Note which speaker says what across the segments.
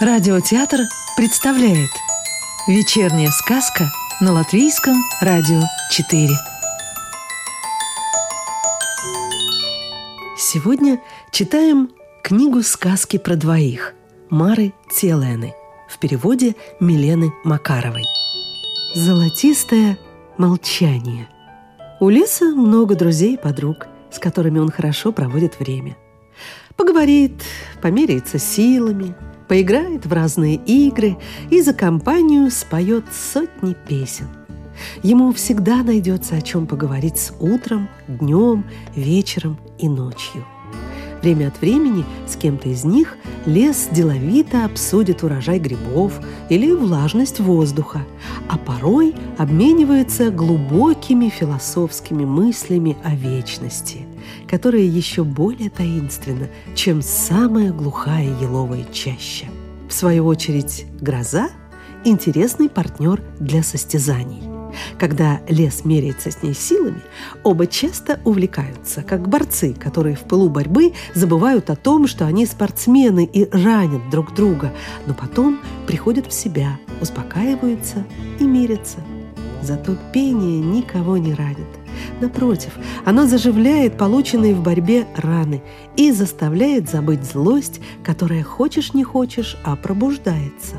Speaker 1: Радиотеатр представляет Вечерняя сказка на Латвийском радио 4 Сегодня читаем книгу сказки про двоих Мары Целены в переводе Милены Макаровой. Золотистое молчание У леса много друзей и подруг, с которыми он хорошо проводит время – Поговорит, померяется силами, поиграет в разные игры и за компанию споет сотни песен. Ему всегда найдется о чем поговорить с утром, днем, вечером и ночью – Время от времени с кем-то из них лес деловито обсудит урожай грибов или влажность воздуха, а порой обменивается глубокими философскими мыслями о вечности, которые еще более таинственны, чем самая глухая еловая чаща. В свою очередь, гроза – интересный партнер для состязаний – когда лес меряется с ней силами, оба часто увлекаются, как борцы, которые в пылу борьбы забывают о том, что они спортсмены и ранят друг друга, но потом приходят в себя, успокаиваются и мирятся. Зато пение никого не ранит. Напротив, оно заживляет полученные в борьбе раны и заставляет забыть злость, которая хочешь не хочешь, а пробуждается.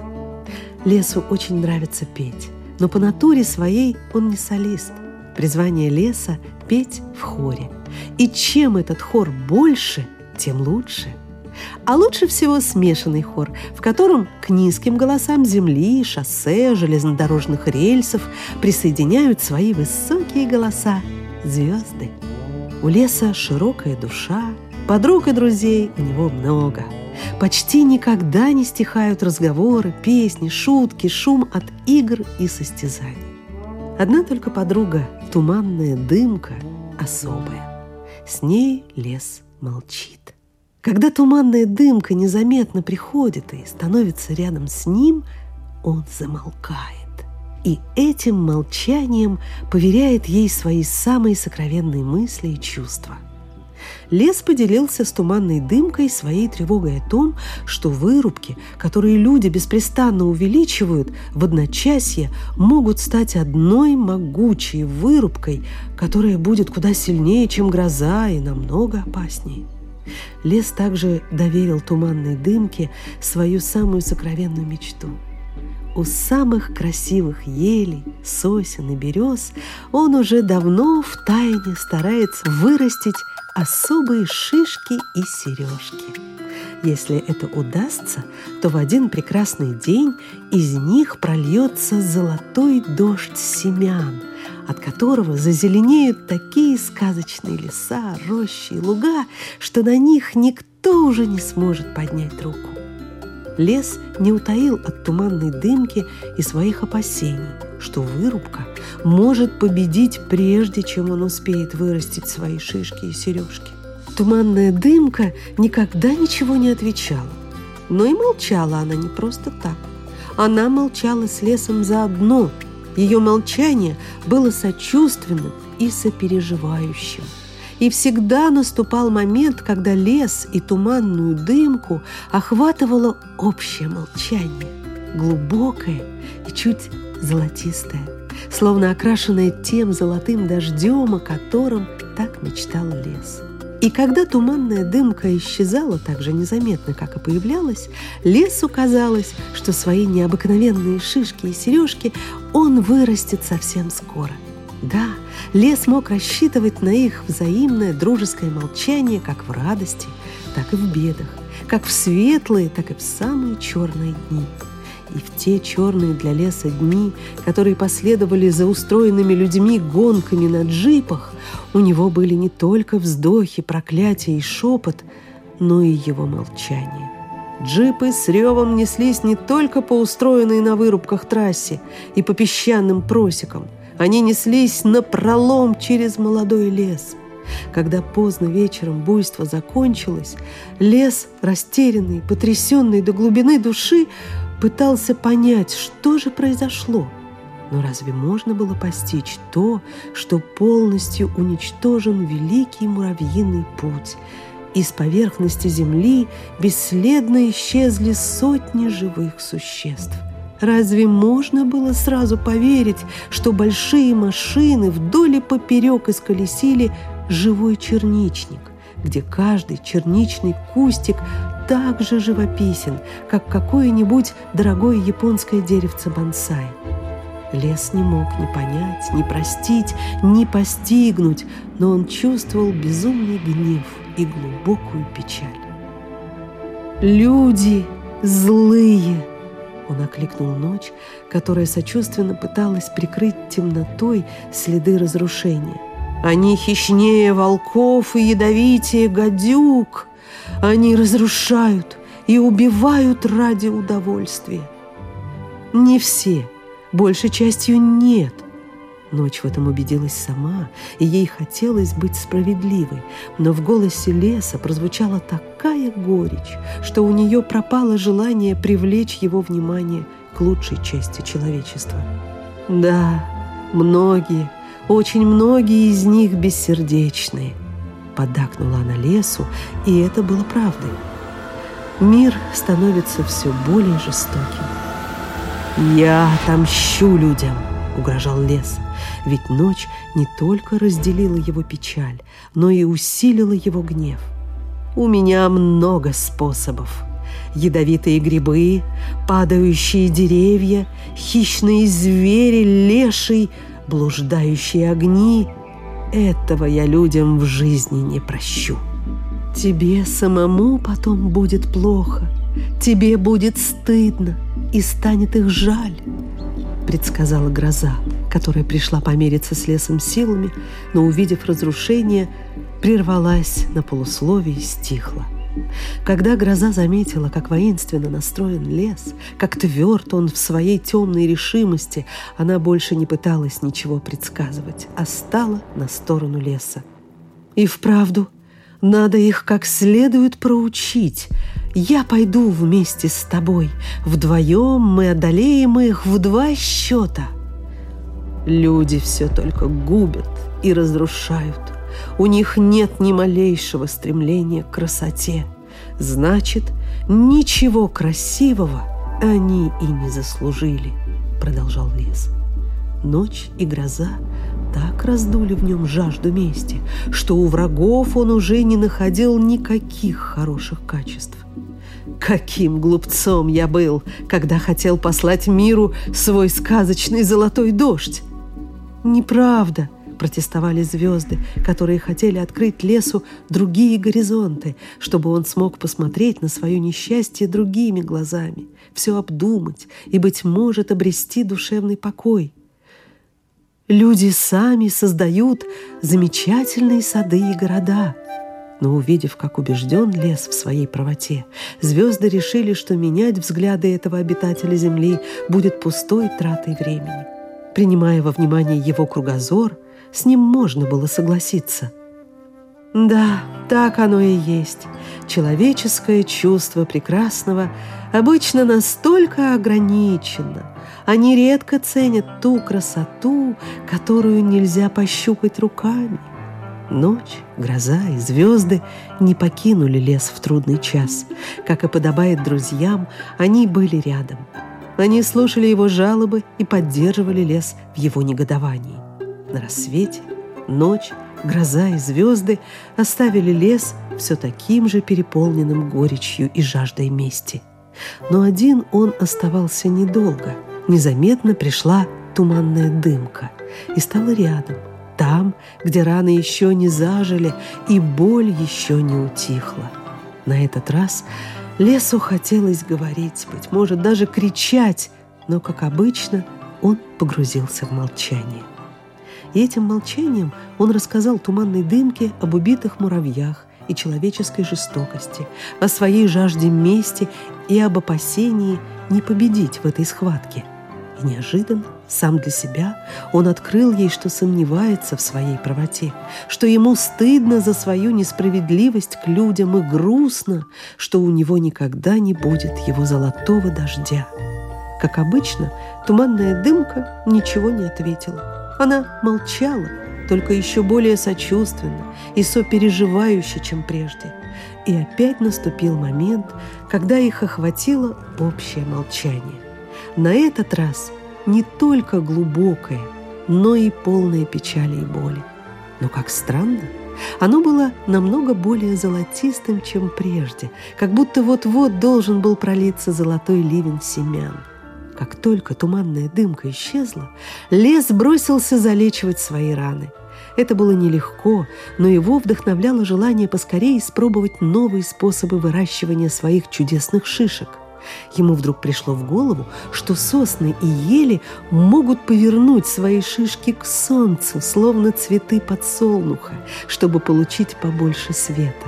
Speaker 1: Лесу очень нравится петь но по натуре своей он не солист. Призвание леса – петь в хоре. И чем этот хор больше, тем лучше. А лучше всего смешанный хор, в котором к низким голосам земли, шоссе, железнодорожных рельсов присоединяют свои высокие голоса звезды. У леса широкая душа, подруг и друзей у него много – Почти никогда не стихают разговоры, песни, шутки, шум от игр и состязаний. Одна только подруга, туманная дымка, особая. С ней лес молчит. Когда туманная дымка незаметно приходит и становится рядом с ним, он замолкает. И этим молчанием поверяет ей свои самые сокровенные мысли и чувства – Лес поделился с туманной дымкой своей тревогой о том, что вырубки, которые люди беспрестанно увеличивают, в одночасье могут стать одной могучей вырубкой, которая будет куда сильнее, чем гроза и намного опаснее. Лес также доверил туманной дымке свою самую сокровенную мечту – у самых красивых елей, сосен и берез он уже давно в тайне старается вырастить особые шишки и сережки. Если это удастся, то в один прекрасный день из них прольется золотой дождь семян, от которого зазеленеют такие сказочные леса, рощи и луга, что на них никто уже не сможет поднять руку. Лес не утаил от туманной дымки и своих опасений, что вырубка может победить прежде, чем он успеет вырастить свои шишки и сережки. Туманная дымка никогда ничего не отвечала. Но и молчала она не просто так. Она молчала с лесом заодно. Ее молчание было сочувственным и сопереживающим. И всегда наступал момент, когда лес и туманную дымку охватывало общее молчание, глубокое и чуть золотистое, словно окрашенное тем золотым дождем, о котором так мечтал лес. И когда туманная дымка исчезала так же незаметно, как и появлялась, лесу казалось, что свои необыкновенные шишки и сережки он вырастет совсем скоро – да, лес мог рассчитывать на их взаимное дружеское молчание как в радости, так и в бедах, как в светлые, так и в самые черные дни. И в те черные для леса дни, которые последовали за устроенными людьми гонками на джипах, у него были не только вздохи, проклятия и шепот, но и его молчание. Джипы с ревом неслись не только по устроенной на вырубках трассе и по песчаным просекам – они неслись на пролом через молодой лес. Когда поздно вечером буйство закончилось, лес, растерянный, потрясенный до глубины души, пытался понять, что же произошло. Но разве можно было постичь то, что полностью уничтожен великий муравьиный путь, и с поверхности земли бесследно исчезли сотни живых существ. Разве можно было сразу поверить, что большие машины вдоль и поперек исколесили живой черничник, где каждый черничный кустик так же живописен, как какое-нибудь дорогое японское деревце бонсай? Лес не мог ни понять, ни простить, ни постигнуть, но он чувствовал безумный гнев и глубокую печаль. «Люди злые!» Он окликнул ночь, которая сочувственно пыталась прикрыть темнотой следы разрушения. «Они хищнее волков и ядовитее гадюк! Они разрушают и убивают ради удовольствия!» Не все, большей частью нет – Ночь в этом убедилась сама, и ей хотелось быть справедливой, но в голосе леса прозвучала такая горечь, что у нее пропало желание привлечь его внимание к лучшей части человечества. Да, многие, очень многие из них бессердечные, поддакнула она лесу, и это было правдой. Мир становится все более жестоким. «Я отомщу людям!» — угрожал лес — ведь ночь не только разделила его печаль, но и усилила его гнев. У меня много способов. Ядовитые грибы, падающие деревья, хищные звери, леший, блуждающие огни. Этого я людям в жизни не прощу. Тебе самому потом будет плохо, тебе будет стыдно и станет их жаль, предсказала гроза которая пришла помериться с лесом силами, но, увидев разрушение, прервалась на полусловие и стихла. Когда гроза заметила, как воинственно настроен лес, как тверд он в своей темной решимости, она больше не пыталась ничего предсказывать, а стала на сторону леса. И вправду, надо их как следует проучить. Я пойду вместе с тобой. Вдвоем мы одолеем их в два счета. Люди все только губят и разрушают. У них нет ни малейшего стремления к красоте. Значит, ничего красивого они и не заслужили, продолжал лес. Ночь и гроза так раздули в нем жажду мести, что у врагов он уже не находил никаких хороших качеств. Каким глупцом я был, когда хотел послать миру свой сказочный золотой дождь! «Неправда!» – протестовали звезды, которые хотели открыть лесу другие горизонты, чтобы он смог посмотреть на свое несчастье другими глазами, все обдумать и, быть может, обрести душевный покой. Люди сами создают замечательные сады и города – но увидев, как убежден лес в своей правоте, звезды решили, что менять взгляды этого обитателя Земли будет пустой тратой времени. Принимая во внимание его кругозор, с ним можно было согласиться. Да, так оно и есть. Человеческое чувство прекрасного обычно настолько ограничено. Они редко ценят ту красоту, которую нельзя пощупать руками. Ночь, гроза и звезды не покинули лес в трудный час. Как и подобает друзьям, они были рядом – они слушали его жалобы и поддерживали лес в его негодовании. На рассвете, ночь, гроза и звезды оставили лес все таким же переполненным горечью и жаждой мести. Но один он оставался недолго. Незаметно пришла туманная дымка и стала рядом, там, где раны еще не зажили и боль еще не утихла. На этот раз Лесу хотелось говорить, быть может, даже кричать, но, как обычно, он погрузился в молчание. И этим молчанием он рассказал туманной дымке об убитых муравьях и человеческой жестокости, о своей жажде мести и об опасении не победить в этой схватке – и неожиданно, сам для себя, он открыл ей, что сомневается в своей правоте, что ему стыдно за свою несправедливость к людям и грустно, что у него никогда не будет его золотого дождя. Как обычно, туманная дымка ничего не ответила. Она молчала, только еще более сочувственно и сопереживающе, чем прежде. И опять наступил момент, когда их охватило общее молчание. На этот раз не только глубокое, но и полное печали и боли. Но как странно, оно было намного более золотистым, чем прежде, как будто вот-вот должен был пролиться золотой ливень семян. Как только туманная дымка исчезла, лес бросился залечивать свои раны. Это было нелегко, но его вдохновляло желание поскорее испробовать новые способы выращивания своих чудесных шишек. Ему вдруг пришло в голову, что сосны и ели могут повернуть свои шишки к солнцу, словно цветы подсолнуха, чтобы получить побольше света.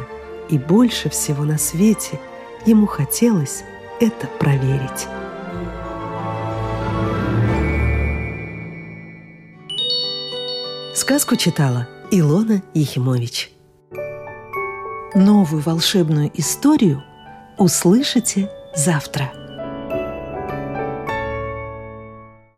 Speaker 1: И больше всего на свете ему хотелось это проверить. Сказку читала Илона Ехимович. Новую волшебную историю услышите завтра.